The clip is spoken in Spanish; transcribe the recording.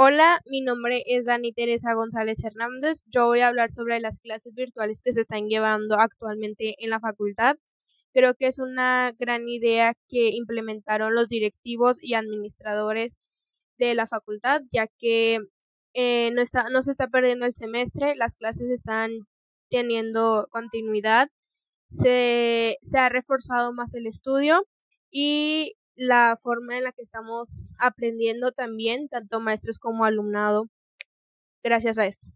Hola, mi nombre es Dani Teresa González Hernández. Yo voy a hablar sobre las clases virtuales que se están llevando actualmente en la facultad. Creo que es una gran idea que implementaron los directivos y administradores de la facultad, ya que eh, no, se está perdiendo el semestre, las clases están teniendo continuidad, se, se ha reforzado más el estudio y la forma en la que estamos aprendiendo también, tanto maestros como alumnado, gracias a esto.